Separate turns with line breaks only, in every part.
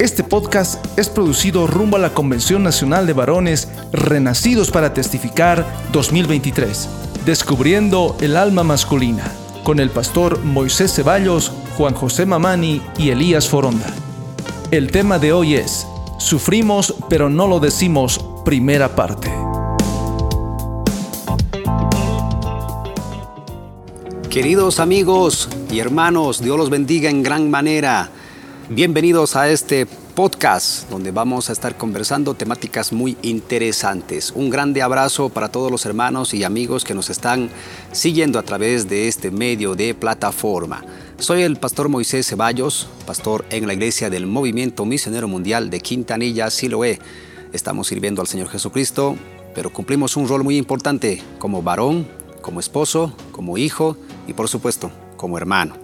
Este podcast es producido rumbo a la Convención Nacional de Varones Renacidos para Testificar 2023, descubriendo el alma masculina, con el pastor Moisés Ceballos, Juan José Mamani y Elías Foronda. El tema de hoy es, Sufrimos pero no lo decimos, primera parte.
Queridos amigos y hermanos, Dios los bendiga en gran manera. Bienvenidos a este podcast donde vamos a estar conversando temáticas muy interesantes. Un grande abrazo para todos los hermanos y amigos que nos están siguiendo a través de este medio de plataforma. Soy el pastor Moisés Ceballos, pastor en la iglesia del Movimiento Misionero Mundial de Quintanilla, Siloé. Estamos sirviendo al Señor Jesucristo, pero cumplimos un rol muy importante como varón, como esposo, como hijo y por supuesto como hermano.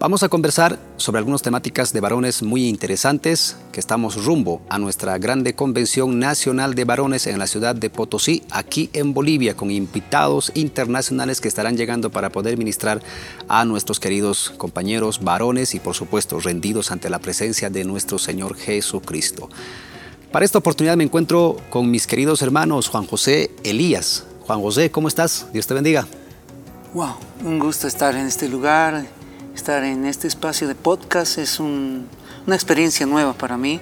Vamos a conversar sobre algunas temáticas de varones muy interesantes que estamos rumbo a nuestra grande convención nacional de varones en la ciudad de Potosí, aquí en Bolivia, con invitados internacionales que estarán llegando para poder ministrar a nuestros queridos compañeros varones y por supuesto rendidos ante la presencia de nuestro Señor Jesucristo. Para esta oportunidad me encuentro con mis queridos hermanos Juan José Elías. Juan José, ¿cómo estás? Dios te bendiga.
Wow, un gusto estar en este lugar Estar en este espacio de podcast es una experiencia nueva para mí.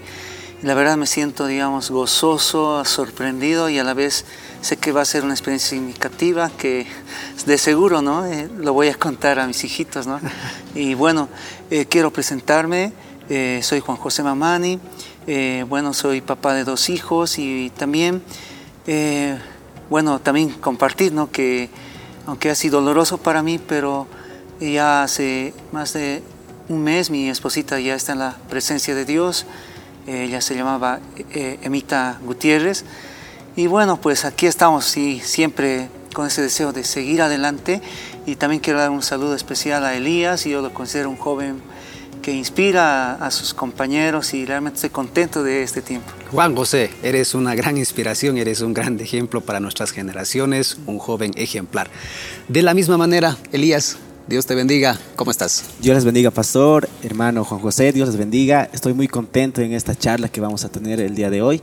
La verdad me siento, digamos, gozoso, sorprendido y a la vez sé que va a ser una experiencia significativa que de seguro, ¿no? Eh, lo voy a contar a mis hijitos, ¿no? Y bueno, eh, quiero presentarme. Eh, soy Juan José Mamani. bueno, soy papá de dos hijos y también, bueno, también compartir, ¿no? Que aunque ha sido doloroso para mí, pero ya hace más de un mes mi esposita ya está en la presencia de Dios. Ella se llamaba eh, Emita Gutiérrez. Y bueno, pues aquí estamos, sí, siempre con ese deseo de seguir adelante. Y también quiero dar un saludo especial a Elías. Y yo lo considero un joven que inspira a, sus compañeros y realmente estoy contento de este tiempo.
Juan José, eres una gran inspiración, eres un gran ejemplo para nuestras generaciones, un joven ejemplar. De la misma manera, Elías, Dios te bendiga. ¿Cómo estás?
Dios les bendiga, pastor, hermano Juan José. Dios les bendiga. Estoy muy contento en esta charla que vamos a tener el día de hoy.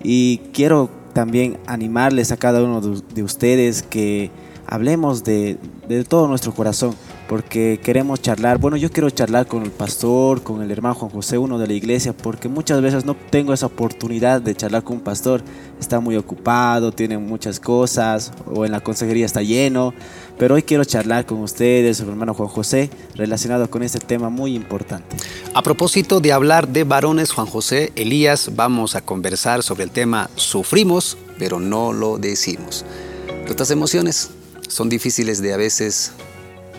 Y quiero también animarles a cada uno de ustedes que hablemos de, de todo nuestro corazón porque queremos charlar. Bueno, yo quiero charlar con el pastor, con el hermano Juan José, uno de la iglesia, porque muchas veces no tengo esa oportunidad de charlar con un pastor. Está muy ocupado, tiene muchas cosas, o en la consejería está lleno. Pero hoy quiero charlar con ustedes, el hermano Juan José, relacionado con este tema muy importante.
A propósito de hablar de varones, Juan José, Elías, vamos a conversar sobre el tema sufrimos, pero no lo decimos. Nuestras emociones son difíciles de a veces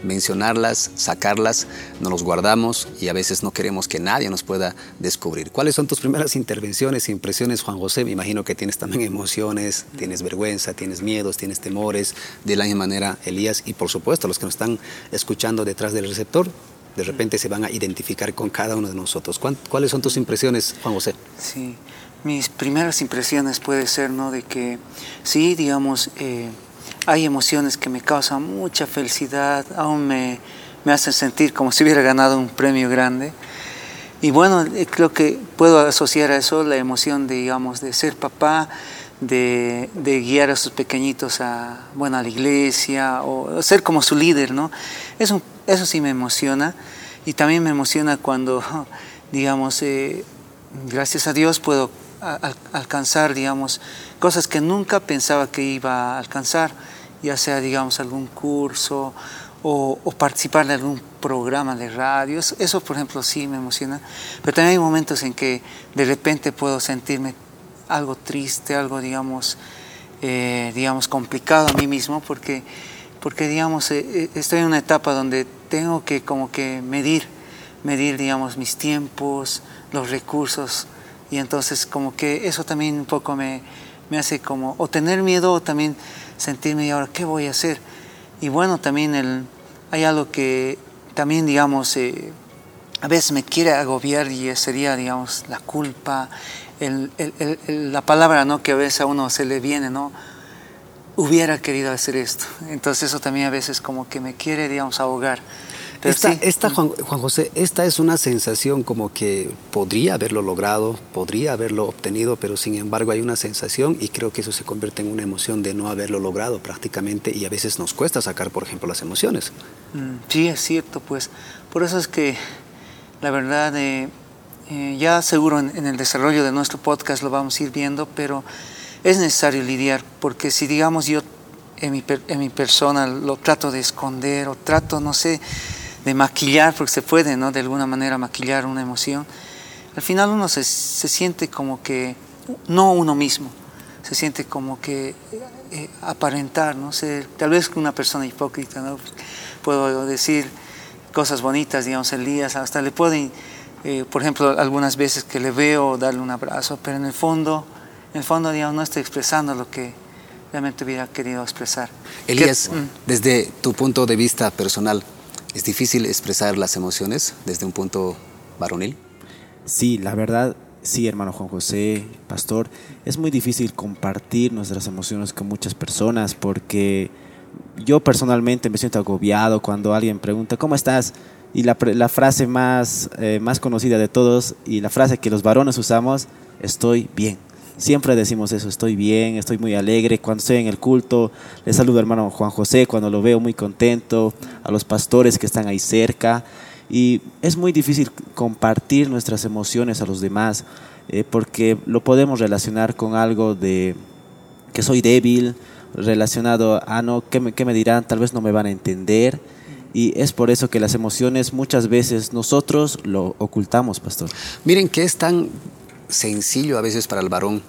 mencionarlas, sacarlas, nos los guardamos y a veces no queremos que nadie nos pueda descubrir. ¿Cuáles son tus primeras intervenciones e impresiones, Juan José? Me imagino que tienes también emociones, tienes vergüenza, tienes miedos, tienes temores, de la misma manera Elías y por supuesto los que nos están escuchando detrás del receptor, de repente se van a identificar con cada uno de nosotros. ¿Cuáles son tus impresiones, Juan José?
Sí, mis primeras impresiones puede ser, ¿no? De que sí, digamos, eh, hay emociones que me causan mucha felicidad, aún me, me hacen sentir como si hubiera ganado un premio grande. Y bueno, eh, creo que puedo asociar a eso la emoción, de, digamos, de ser papá, de, guiar a sus pequeñitos a, bueno, a la iglesia o ser como su líder, ¿no? Eso, eso sí me emociona. Y también me emociona cuando, digamos, eh, gracias a Dios puedo alcanzar, digamos, cosas que nunca pensaba que iba a alcanzar ya sea, digamos, algún curso o, participar de algún programa de radio. Eso, por ejemplo, sí me emociona. Pero también hay momentos en que de repente puedo sentirme algo triste, algo, digamos, eh, digamos complicado a mí mismo, porque, porque digamos, eh, eh, estoy en una etapa donde tengo que como que medir, medir, digamos, mis tiempos, los recursos, y entonces como que eso también un poco me, me hace como, o tener miedo, o también sentirme, ¿y ahora qué voy a hacer? Y bueno, también el, hay algo que también, digamos, eh, a veces me quiere agobiar y sería, digamos, la culpa, la palabra ¿no? que a veces a uno se le viene, ¿no? Hubiera querido hacer esto. Entonces eso también a veces como que me quiere, digamos, ahogar.
Esta, Juan, José, esta es una sensación como que podría haberlo logrado, podría haberlo obtenido, pero sin embargo hay una sensación y creo que eso se convierte en una emoción de no haberlo logrado prácticamente y a veces nos cuesta sacar, por ejemplo, las emociones.
Mm, sí, es cierto, pues por eso es que la verdad, eh, eh, ya seguro en, el desarrollo de nuestro podcast lo vamos a ir viendo, pero es necesario lidiar, porque si digamos yo en mi, en mi persona lo trato de esconder o trato, no sé, de maquillar, porque se puede, ¿no? De alguna manera maquillar una emoción. Al final uno se, se siente como que, no uno mismo, se siente como que eh, aparentar, no sé, tal vez una persona hipócrita, ¿no? Puedo decir cosas bonitas, digamos, el día, hasta le puedo, eh, por ejemplo, algunas veces que le veo darle un abrazo, pero en el fondo, en el fondo, digamos, no estoy expresando lo que realmente hubiera querido expresar.
Elías, mm. desde tu punto de vista personal, ¿Es difícil expresar las emociones desde un punto varonil?
Sí, la verdad, sí, hermano Juan José, pastor, es muy difícil compartir nuestras emociones con muchas personas porque yo personalmente me siento agobiado cuando alguien pregunta, ¿cómo estás? Y la, la frase más, eh, más conocida de todos y la frase que los varones usamos, estoy bien. Siempre decimos eso, estoy bien, estoy muy alegre. Cuando estoy en el culto, le saludo al hermano Juan José cuando lo veo muy contento, a los pastores que están ahí cerca. Y es muy difícil compartir nuestras emociones a los demás eh, porque lo podemos relacionar con algo de que soy débil, relacionado a no, ¿qué me, ¿qué me dirán? Tal vez no me van a entender. Y es por eso que las emociones muchas veces nosotros lo ocultamos, pastor.
Miren que es tan sencillo a veces para el varón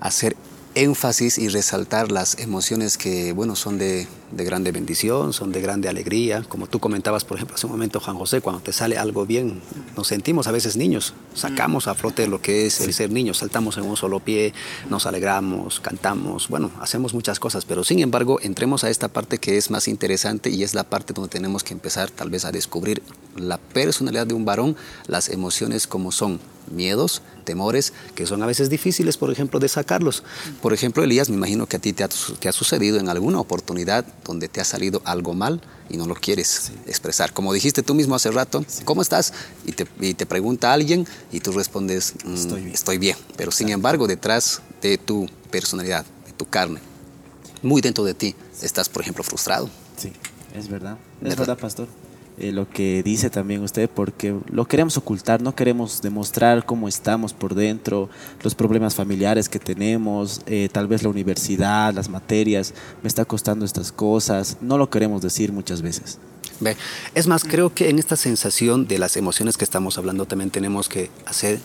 hacer énfasis y resaltar las emociones que, bueno, son de, de, grande bendición, son de grande alegría. Como tú comentabas, por ejemplo, hace un momento, Juan José, cuando te sale algo bien, nos sentimos a veces niños, sacamos a flote lo que es el ser niño, saltamos en un solo pie, nos alegramos, cantamos, bueno, hacemos muchas cosas, pero sin embargo, entremos a esta parte que es más interesante y es la parte donde tenemos que empezar tal vez a descubrir la personalidad de un varón, las emociones como son, miedos, temores, que son a veces difíciles, por ejemplo, de sacarlos. Por ejemplo, Elías, me imagino que a ti te ha, sucedido en alguna oportunidad donde te ha salido algo mal y no lo quieres expresar. Como dijiste tú mismo hace rato, ¿cómo estás? Y te, pregunta alguien y tú respondes, mm, estoy, bien. Pero sin embargo, detrás de tu personalidad, de tu carne, muy dentro de ti, estás, por ejemplo, frustrado.
Sí, es verdad. Es verdad pastor. Eh, lo que dice también usted, porque lo queremos ocultar, no queremos demostrar cómo estamos por dentro, los problemas familiares que tenemos, eh, tal vez la universidad, las materias, me está costando estas cosas, no lo queremos decir muchas veces.
Ve, es más, creo que en esta sensación de las emociones que estamos hablando también tenemos que hacer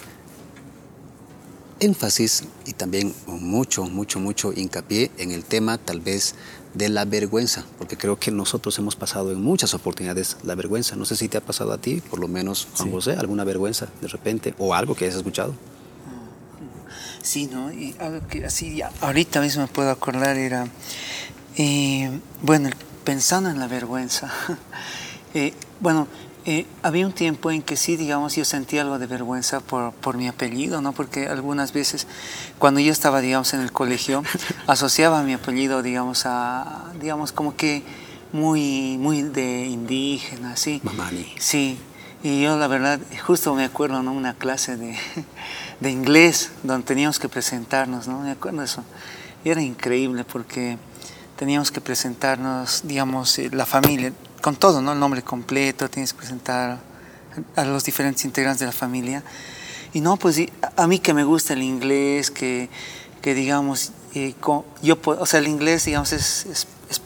énfasis y también mucho, mucho, mucho hincapié en el tema tal vez de la vergüenza, porque creo que nosotros hemos pasado en muchas oportunidades la vergüenza. No sé si te ha pasado a ti, por lo menos, Juan José, alguna vergüenza de repente o algo que hayas escuchado.
Sí, ¿no? Y algo que así, ya, ahorita mismo me puedo acordar era, eh, bueno, pensando en la vergüenza, eh, bueno, eh, había un tiempo en que sí, digamos, yo sentía algo de vergüenza por, por, mi apellido, ¿no? Porque algunas veces, cuando yo estaba, digamos, en el colegio, asociaba mi apellido, digamos, a, digamos, como que muy, muy de indígena, ¿sí?
Mamani.
Sí. Y yo, la verdad, justo me acuerdo, ¿no? Una clase de, de inglés donde teníamos que presentarnos, ¿no? Me acuerdo de eso. Y era increíble porque teníamos que presentarnos, digamos, eh, la familia con todo, ¿no? El nombre completo, tienes que presentar a los diferentes integrantes de la familia. Y no, pues a mí que me gusta el inglés, que, que digamos, eh, yo, o sea, el inglés, digamos, es, es, es,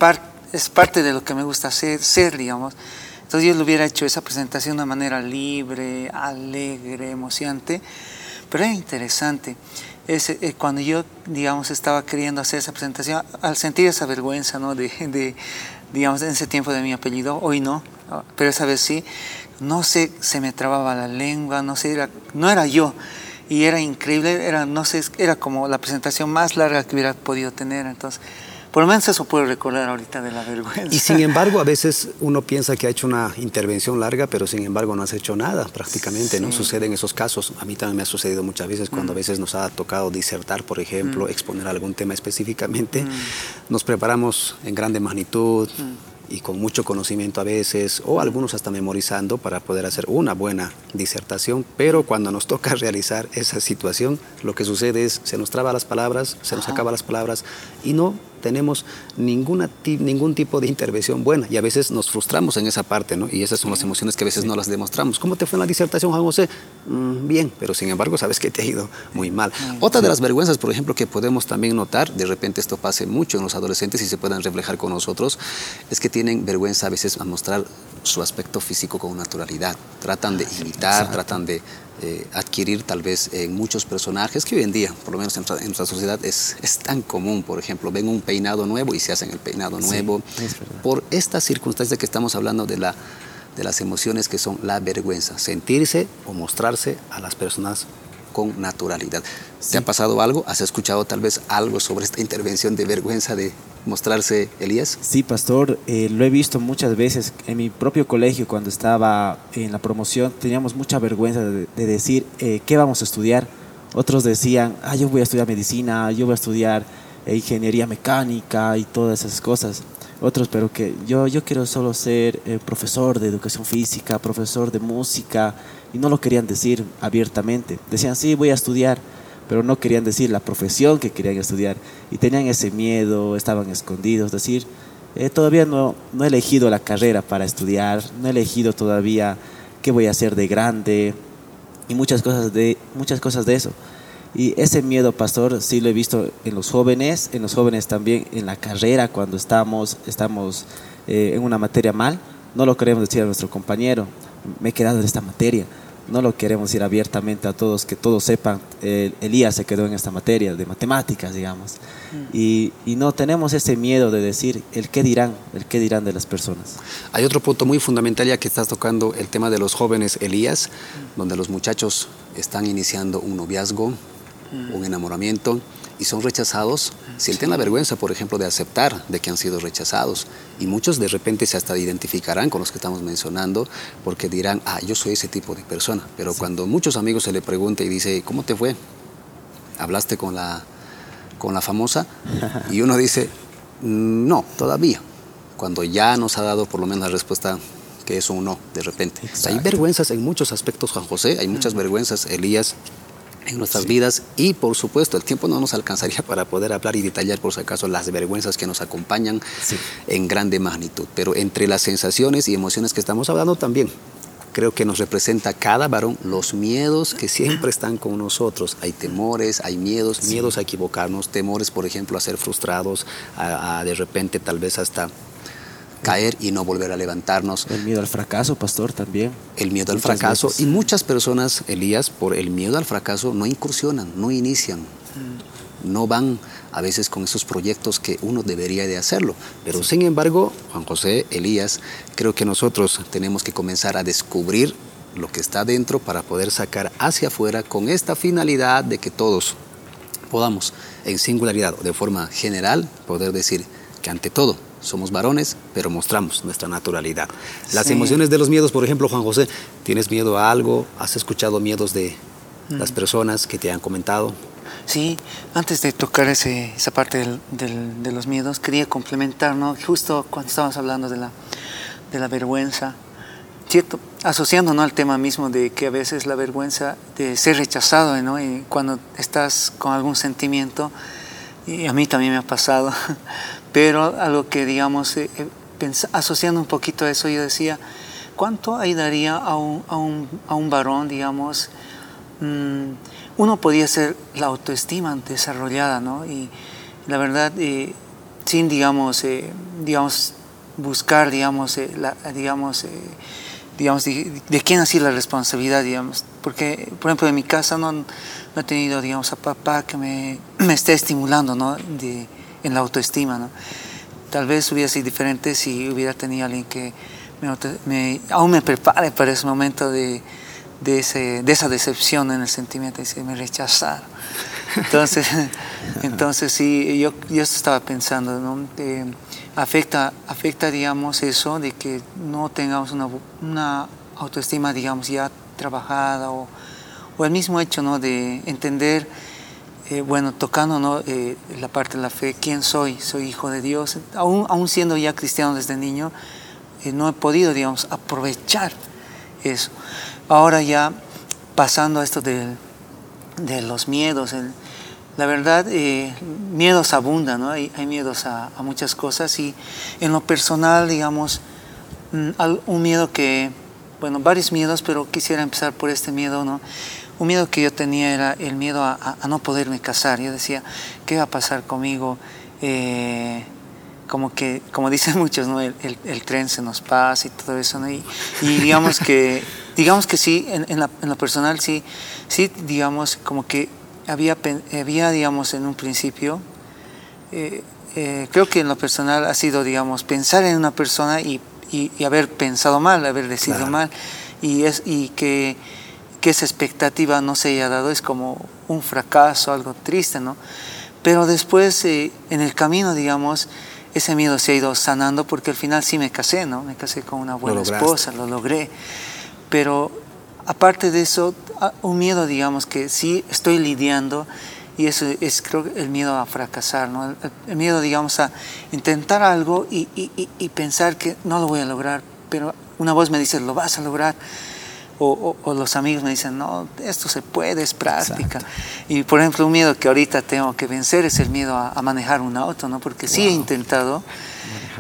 es parte de lo que me gusta hacer, ser, digamos. Entonces yo le hubiera hecho esa presentación de una manera libre, alegre, emocionante, pero era interesante. Ese, eh, cuando yo, digamos, estaba queriendo hacer esa presentación, al sentir esa vergüenza, ¿no? de, de digamos, en ese tiempo de mi apellido, hoy no, pero esa vez sí, no sé, se me trababa la lengua, no sé, era, no era yo. Y era increíble, era, no sé, era como la presentación más larga que hubiera podido tener. Entonces, por lo menos eso puedo recordar ahorita de la vergüenza.
Y sin embargo, a veces uno piensa que ha hecho una intervención larga, pero sin embargo no has hecho nada prácticamente, ¿no? Sucede en esos casos. A mí también me ha sucedido muchas veces cuando a mm. veces nos ha tocado disertar, por ejemplo, mm. exponer algún tema específicamente. Mm. Nos preparamos en grande magnitud y con mucho conocimiento a veces, o algunos hasta memorizando para poder hacer una buena disertación, pero cuando nos toca realizar esa situación, lo que sucede es se nos traba las palabras, se nos acaban las palabras y no tenemos ninguna, ningún tipo de intervención buena y a veces nos frustramos en esa parte, ¿no? Y esas son las emociones que a veces no las demostramos. ¿Cómo te fue en la disertación, Juan José? Mm, bien, pero sin embargo sabes que te ha ido muy mal. Otra de las vergüenzas, por ejemplo, que podemos también notar, de repente esto pase mucho en los adolescentes y se puedan reflejar con nosotros, es que tienen vergüenza a veces a mostrar su aspecto físico con naturalidad. Tratan de imitar, tratan de eh, adquirir tal vez en muchos personajes que hoy en día, por lo menos en nuestra, sociedad, es, es, tan común. Por ejemplo, ven un peinado nuevo y se hacen el peinado nuevo. por estas circunstancias que estamos hablando de, la, de las emociones que son la vergüenza, sentirse o mostrarse a las personas con naturalidad. ¿Te ha pasado algo? ¿Has escuchado tal vez algo sobre esta intervención de vergüenza de mostrarse Elías?
Sí, pastor, eh, lo he visto muchas veces en mi propio colegio cuando estaba en la promoción, teníamos mucha vergüenza de, decir eh, qué vamos a estudiar. Otros decían, ah, yo voy a estudiar medicina, yo voy a estudiar eh, ingeniería mecánica y todas esas cosas. Otros, pero que yo, yo quiero solo ser profesor de educación física, profesor de música, y no lo querían decir abiertamente. Decían, sí, voy a estudiar pero no querían decir la profesión que querían estudiar. Y tenían ese miedo, estaban escondidos, decir, eh, todavía no, no he elegido la carrera para estudiar, no he elegido todavía qué voy a hacer de grande y muchas cosas de, muchas cosas de eso. Y ese miedo, pastor, sí lo he visto en los jóvenes, en los jóvenes también en la carrera, cuando estamos, estamos eh, en una materia mal, no lo queremos decir a nuestro compañero, me he quedado en esta materia no lo queremos ir abiertamente a todos, que todos sepan, Elías se quedó en esta materia de matemáticas, digamos, mm. y, no tenemos ese miedo de decir el qué dirán, el qué dirán de las personas.
Hay otro punto muy fundamental ya que estás tocando el tema de los jóvenes Elías, mm. donde los muchachos están iniciando un noviazgo, mm. un enamoramiento, y son rechazados, sienten la vergüenza, por ejemplo, de aceptar de que han sido rechazados. Y muchos de repente se hasta identificarán con los que estamos mencionando porque dirán, ah, yo soy ese tipo de persona. Pero cuando muchos amigos se le pregunta y dice, ¿cómo te fue? ¿Hablaste con la, con la famosa? Y uno dice, no, todavía. Cuando ya nos ha dado por lo menos la respuesta que es un no, de repente. hay vergüenzas en muchos aspectos, Juan José, hay muchas vergüenzas, Elías, en nuestras vidas y por supuesto el tiempo no nos alcanzaría para poder hablar y detallar por si acaso las vergüenzas que nos acompañan en grande magnitud, pero entre las sensaciones y emociones que estamos hablando también creo que nos representa cada varón los miedos que siempre están con nosotros. Hay temores, hay miedos, miedos a equivocarnos, temores, por ejemplo, a ser frustrados, a de repente tal vez hasta caer y no volver a levantarnos.
El miedo al fracaso, pastor, también.
El miedo al fracaso. Y muchas personas, Elías, por el miedo al fracaso, no incursionan, no inician, mm. no van a veces con esos proyectos que uno debería de hacerlo. Pero sin embargo, Juan José, Elías, creo que nosotros tenemos que comenzar a descubrir lo que está dentro para poder sacar hacia afuera con esta finalidad de que todos podamos en singularidad o de forma general poder decir que ante todo somos varones, pero mostramos nuestra naturalidad. Las emociones de los miedos, por ejemplo, Juan José, ¿tienes miedo a algo? ¿Has escuchado miedos de las mm. personas que te han comentado?
Sí, antes de tocar ese, esa parte de los miedos, quería complementar, ¿no? Justo cuando estábamos hablando de la, de la vergüenza, ¿cierto? Asociando ¿no? al tema mismo de que a veces la vergüenza de ser rechazado, ¿no? Y cuando estás con algún sentimiento, y a mí también me ha pasado, pero algo que, digamos, eh, eh, asociando un poquito a eso, yo decía, ¿cuánto ayudaría a un, a un, a un varón, digamos? Mm, uno podía ser la autoestima desarrollada, ¿no? Y la verdad, eh, sin, digamos, digamos, buscar, digamos, la, digamos, digamos, de, quién ha sido la responsabilidad, digamos. Porque, por ejemplo, en mi casa no, no he tenido, digamos, a papá que me, me esté estimulando, ¿no? De, en la autoestima. ¿no? Tal vez hubiera sido diferente si hubiera tenido alguien que me, aún me prepare para ese momento de, de, ese, de esa decepción en el sentimiento, de me rechazar. Entonces, entonces sí, yo, yo estaba pensando, ¿no? afecta, afecta, digamos, eso de que no tengamos una, una autoestima, digamos, ya trabajada o, o el mismo hecho, ¿no? De entender eh, bueno, tocando ¿no? Eh, la parte de la fe, ¿quién soy? Soy hijo de Dios. Aún, aún siendo ya cristiano desde niño, eh, no he podido, digamos, aprovechar eso. Ahora ya pasando a esto de, de los miedos, la verdad, miedos abundan, ¿no? Hay, hay miedos a, muchas cosas y en lo personal, digamos, mm, un miedo que, bueno, varios miedos, pero quisiera empezar por este miedo, ¿no? Un miedo que yo tenía era el miedo a, no poderme casar. Yo decía, ¿qué va a pasar conmigo? Eh, como que, como dicen muchos, ¿no? El, tren se nos pasa y todo eso, ¿no? Y, digamos que, digamos que sí, en, en, lo personal sí, sí, digamos, como que había, había digamos, en un principio, eh, eh, creo que en lo personal ha sido, digamos, pensar en una persona y, y, haber pensado mal, haber decidido mal, y, es, y que que esa expectativa no se haya dado es como un fracaso, algo triste, ¿no? Pero después, eh, en el camino, digamos, ese miedo se ha ido sanando porque al final sí me casé, ¿no? Me casé con una buena esposa, lo logré. Pero aparte de eso, un miedo, digamos, que sí estoy lidiando y eso es, creo, el miedo a fracasar, ¿no? El, miedo, digamos, a intentar algo y, y, y pensar que no lo voy a lograr, pero una voz me dice, lo vas a lograr o, los amigos me dicen, no, esto se puede, es práctica. Y por ejemplo, un miedo que ahorita tengo que vencer es el miedo a, manejar un auto, ¿no? Porque sí he intentado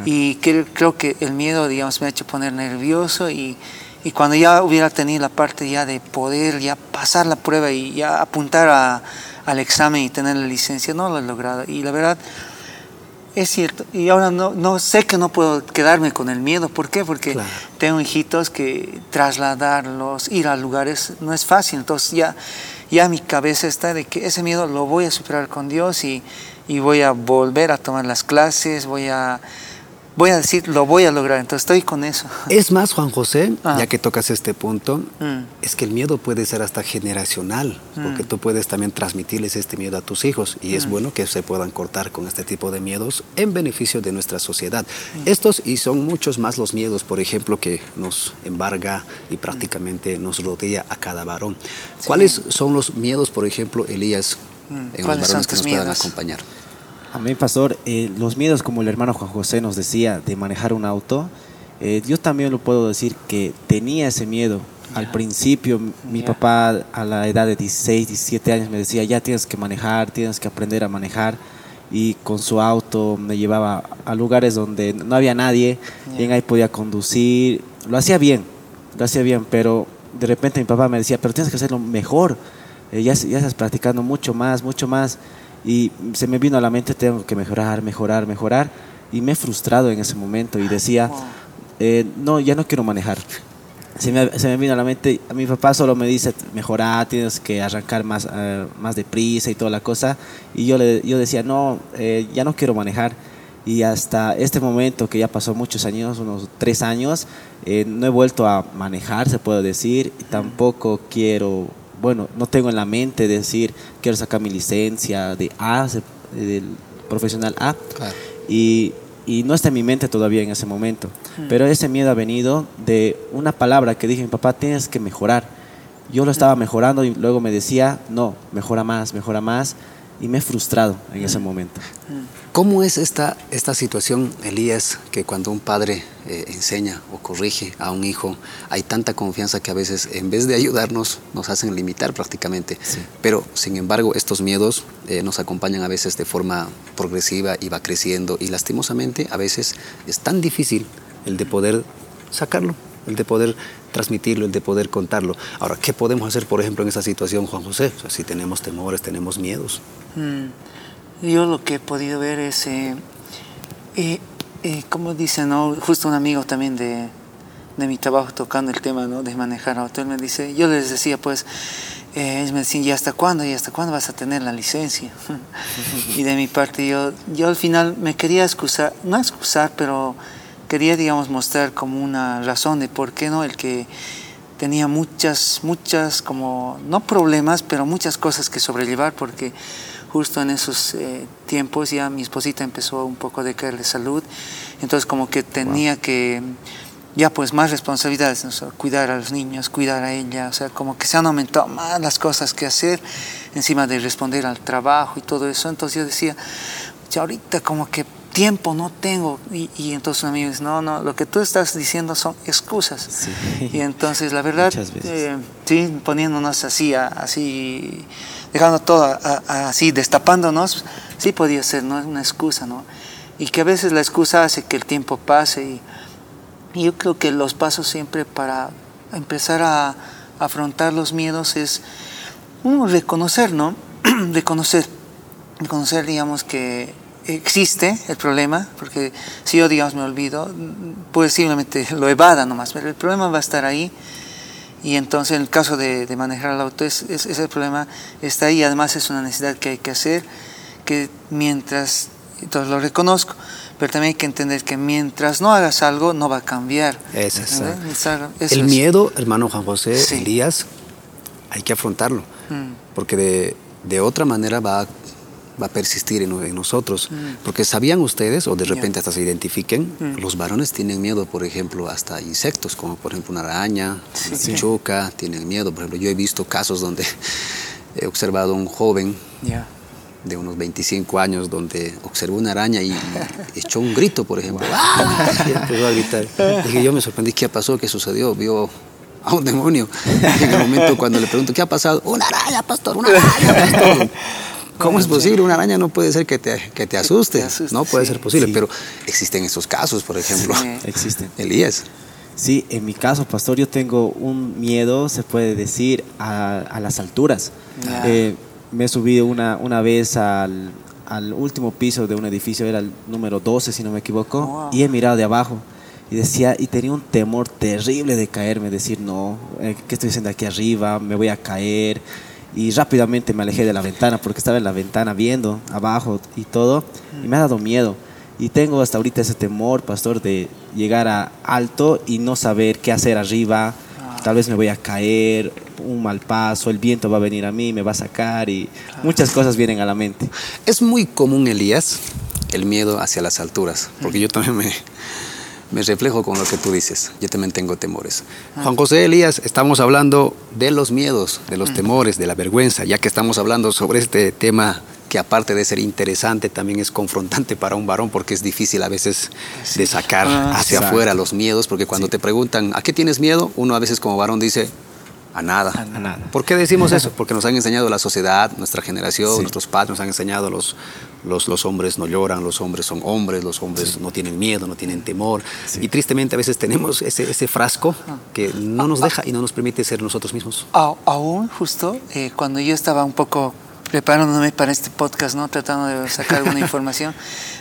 y creo, que el miedo, digamos, me ha hecho poner nervioso y, y, cuando ya hubiera tenido la parte ya de poder ya pasar la prueba y ya apuntar a, al examen y tener la licencia, no lo he logrado. Y la verdad, es cierto, y ahora no, no sé que no puedo quedarme con el miedo. ¿Por qué? Porque tengo hijitos que trasladarlos, ir a lugares, no es fácil. Entonces ya, ya mi cabeza está de que ese miedo lo voy a superar con Dios y, y voy a volver a tomar las clases, voy a voy a decir, lo voy a lograr, entonces estoy con eso.
Es más, Juan José, ah. ya que tocas este punto, mm. es que el miedo puede ser hasta generacional, porque mm. tú puedes también transmitirles este miedo a tus hijos y es mm. bueno que se puedan cortar con este tipo de miedos en beneficio de nuestra sociedad. Estos y son muchos más los miedos, por ejemplo, que nos embarga y prácticamente nos rodea a cada varón. ¿Cuáles son los miedos, por ejemplo, Elías, en los varones que nos puedan acompañar?
Amén, pastor. Eh, los miedos, como el hermano Juan José nos decía, de manejar un auto, eh, yo también lo puedo decir que tenía ese miedo. Al principio, mi papá a la edad de 16, 17 años me decía, ya tienes que manejar, tienes que aprender a manejar. Y con su auto me llevaba a lugares donde no había nadie, bien ahí podía conducir. Lo hacía bien, lo hacía bien, pero de repente mi papá me decía, pero tienes que hacerlo mejor. Eh, ya, ya estás practicando mucho más, mucho más. Y se me vino a la mente, tengo que mejorar, mejorar, mejorar. Y me he frustrado en ese momento y decía, eh, no, ya no quiero manejar. Se me, se me, vino a la mente, a mi papá solo me dice, mejorar, tienes que arrancar más, uh, más deprisa y toda la cosa. Y yo, le, yo decía, no, eh, ya no quiero manejar. Y hasta este momento, que ya pasó muchos años, unos tres años, eh, no he vuelto a manejar, se puede decir. Y tampoco quiero bueno, no tengo en la mente decir, quiero sacar mi licencia de A, del profesional A, y, y, no está en mi mente todavía en ese momento. Hmm. Pero ese miedo ha venido de una palabra que dije, mi papá, tienes que mejorar. Yo lo estaba mejorando y luego me decía, no, mejora más, mejora más, y me he frustrado en ese momento.
¿Cómo es esta, esta situación, Elías, que cuando un padre eh, enseña o corrige a un hijo, hay tanta confianza que a veces en vez de ayudarnos nos hacen limitar prácticamente? Pero sin embargo estos miedos eh, nos acompañan a veces de forma progresiva y va creciendo y lastimosamente a veces es tan difícil el de poder sacarlo, el de poder transmitirlo, el de poder contarlo. Ahora, ¿qué podemos hacer, por ejemplo, en esa situación, Juan José? si tenemos temores, tenemos miedos.
Mm. Yo lo que he podido ver es, eh, eh, eh, como dice, ¿no? justo un amigo también de, de, mi trabajo tocando el tema ¿no? de manejar auto, él me dice, yo les decía pues, eh, me decían, ¿y hasta cuándo? ¿Y hasta cuándo vas a tener la licencia? y de mi parte yo, yo al final me quería excusar, no excusar, pero quería, digamos, mostrar como una razón de por qué no, el que tenía muchas, muchas como, no problemas, pero muchas cosas que sobrellevar, porque justo en esos eh, tiempos ya mi esposita empezó un poco a decaer de salud, entonces como que tenía que ya pues más responsabilidades, cuidar a los niños, cuidar a ella, o sea, como que se han aumentado más las cosas que hacer, encima de responder al trabajo y todo eso. Entonces yo decía, ya ahorita como que tiempo no tengo. Y, y, entonces un amigo dice, no, no, lo que tú estás diciendo son excusas.
Sí.
Y entonces la verdad, eh, sí, poniéndonos así, así, dejando todo a, a, así, destapándonos, sí podía ser ¿no? una excusa, ¿no? Y que a veces la excusa hace que el tiempo pase y, y yo creo que los pasos siempre para empezar a afrontar los miedos es uno reconocer, ¿no? reconocer, reconocer, digamos, que existe el problema, porque si yo, digamos, me olvido, simplemente lo evada nomás, pero el problema va a estar ahí. Y entonces, en el caso de, de manejar el auto, es, es, ese problema está ahí. Además, es una necesidad que hay que hacer, que mientras, entonces lo reconozco, pero también hay que entender que mientras no hagas algo, no va a cambiar.
Es. Eso el es. miedo, hermano Juan José sí. Elías, hay que afrontarlo, mm. porque de, de, otra manera va a, va a persistir en, en nosotros. Mm. Porque sabían ustedes, o de repente hasta se identifiquen, mm. los varones tienen miedo, por ejemplo, hasta insectos, como por ejemplo una araña, sí, una pichuca, sí. tienen miedo. Por ejemplo, yo he visto casos donde he observado a un joven. Yeah de unos 25 años donde observó una araña y, echó un grito, por ejemplo. ¡Ah! Y empezó a gritar. Dije, yo me sorprendí, ¿qué pasó? ¿Qué sucedió? Vio a un demonio. Y en el momento cuando le pregunto, ¿qué ha pasado? Una araña, pastor, una araña, pastor. ¿Cómo es posible? Una araña no puede ser que te, que te asuste. Te asuste no puede sí, ser posible, sí. pero existen esos casos, por ejemplo.
Sí, existen.
Elías.
Sí, en mi caso, pastor, yo tengo un miedo, se puede decir, a, a las alturas. Yeah. Eh, me he subido una, una vez al, al, último piso de un edificio, era el número 12 si no me equivoco, oh, wow. y he mirado de abajo y decía, y tenía un temor terrible de caerme, decir, no, eh, ¿qué estoy haciendo aquí arriba? Me voy a caer. Y rápidamente me alejé de la ventana porque estaba en la ventana viendo abajo y todo, y me ha dado miedo. Y tengo hasta ahorita ese temor, pastor, de llegar a alto y no saber qué hacer arriba, tal vez me voy a caer, un mal paso, el viento va a venir a mí, me va a sacar y muchas cosas vienen a la mente.
Es muy común, Elías, el miedo hacia las alturas, porque yo también me, me reflejo con lo que tú dices, yo también tengo temores. Juan José Elías, estamos hablando de los miedos, de los temores, de la vergüenza, ya que estamos hablando sobre este tema que aparte de ser interesante, también es confrontante para un varón porque es difícil a veces sí. de sacar ah, hacia exacto. afuera los miedos, porque cuando sí. te preguntan, ¿a qué tienes miedo? Uno a veces como varón dice, a nada.
A nada.
¿Por qué decimos eso? Porque nos han enseñado la sociedad, nuestra generación, sí. nuestros padres nos han enseñado los, los, los, hombres no lloran, los hombres son hombres, los hombres sí. no tienen miedo, no tienen temor. Sí. Y tristemente a veces tenemos ese, ese frasco que no nos deja y no nos permite ser nosotros mismos.
Aún justo eh, cuando yo estaba un poco preparándome para este podcast, ¿no? tratando de sacar alguna información,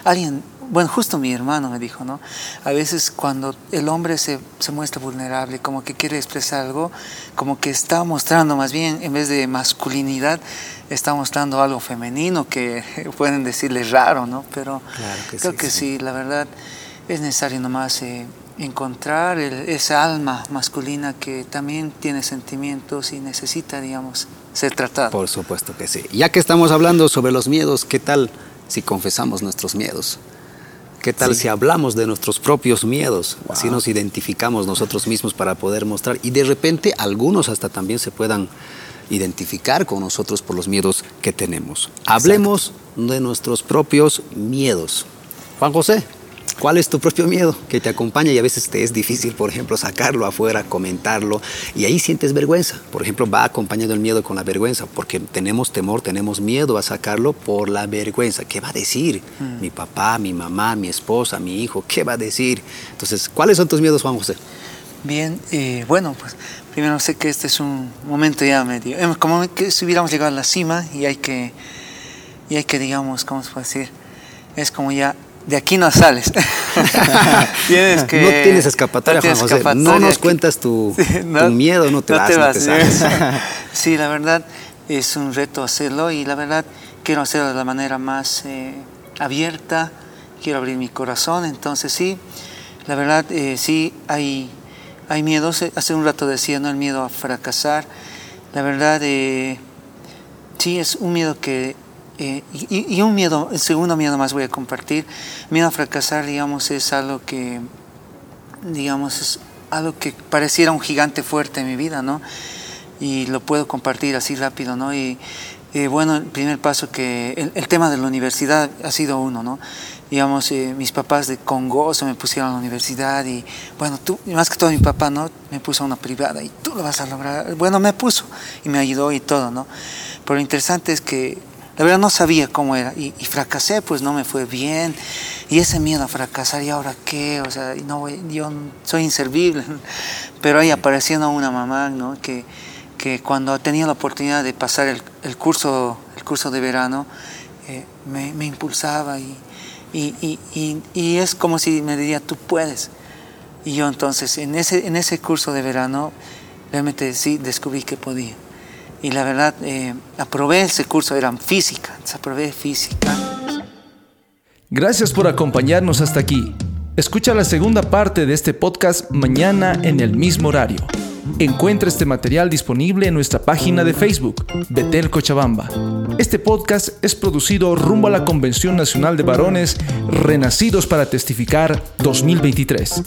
alguien bueno, justo mi hermano me dijo, ¿no? A veces cuando el hombre se, se, muestra vulnerable, como que quiere expresar algo, como que está mostrando más bien, en vez de masculinidad, está mostrando algo femenino que pueden decirle raro, ¿no? Pero
claro que
creo
sí,
que
sí.
sí, la verdad es necesario nomás eh, encontrar el, esa alma masculina que también tiene sentimientos y necesita, digamos, ser tratada.
Por supuesto que sí. Ya que estamos hablando sobre los miedos, ¿qué tal si confesamos nuestros miedos? ¿Qué tal sí. si hablamos de nuestros propios miedos? Wow. Así nos identificamos nosotros mismos para poder mostrar. Y de repente algunos hasta también se puedan identificar con nosotros por los miedos que tenemos. Hablemos Exacto. de nuestros propios miedos. Juan José, ¿Cuál es tu propio miedo que te acompaña y a veces te es difícil, por ejemplo, sacarlo afuera, comentarlo y ahí sientes vergüenza? Por ejemplo, va acompañado el miedo con la vergüenza porque tenemos temor, tenemos miedo a sacarlo por la vergüenza. ¿Qué va a decir mm. mi papá, mi mamá, mi esposa, mi hijo? ¿Qué va a decir? Entonces, ¿cuáles son tus miedos, Juan José?
Bien, eh, bueno, pues primero sé que este es un momento ya medio, como que si hubiéramos llegado a la cima y hay que, y hay que digamos, ¿cómo se puede decir? Es como ya de aquí no sales.
tienes que, no tienes escapatoria, no tienes Juan José. Escapatoria. No nos cuentas tu, sí, no, tu, miedo, no te no vas, te vas. No te
sí, la verdad es un reto hacerlo y la verdad quiero hacerlo de la manera más eh, abierta, quiero abrir mi corazón, entonces sí, la verdad eh, sí hay, hay miedos, hace un rato decía, ¿no? el miedo a fracasar, la verdad eh, sí es un miedo que eh, y, y, un miedo, el segundo miedo más voy a compartir. Miedo a fracasar, digamos, es algo que, digamos, es algo que pareciera un gigante fuerte en mi vida, ¿no? Y lo puedo compartir así rápido, ¿no? Y Eh, bueno, el primer paso que el, tema de la universidad ha sido uno, ¿no? Digamos, eh, mis papás de Congoso me pusieron a la universidad y, bueno, tú, más que todo mi papá, ¿no? Me puso a una privada y tú lo vas a lograr. Bueno, me puso y me ayudó y todo, ¿no? Pero lo interesante es que la verdad no sabía cómo era y, fracasé, pues no me fue bien. Y ese miedo a fracasar, ¿y ahora qué? O sea, no, yo soy inservible. Pero ahí apareció una mamá, ¿no? Que, que cuando tenía la oportunidad de pasar el, curso, el curso de verano, eh, me, impulsaba y, y, y, y, es como si me diría, tú puedes. Y yo entonces, en ese, en ese curso de verano, realmente sí descubrí que podía y la verdad eh, aprobé ese curso, era física, aprobé física.
Gracias por acompañarnos hasta aquí. Escucha la segunda parte de este podcast mañana en el mismo horario. Encuentra este material disponible en nuestra página de Facebook, Betel Cochabamba. Este podcast es producido rumbo a la Convención Nacional de Varones Renacidos para Testificar 2023.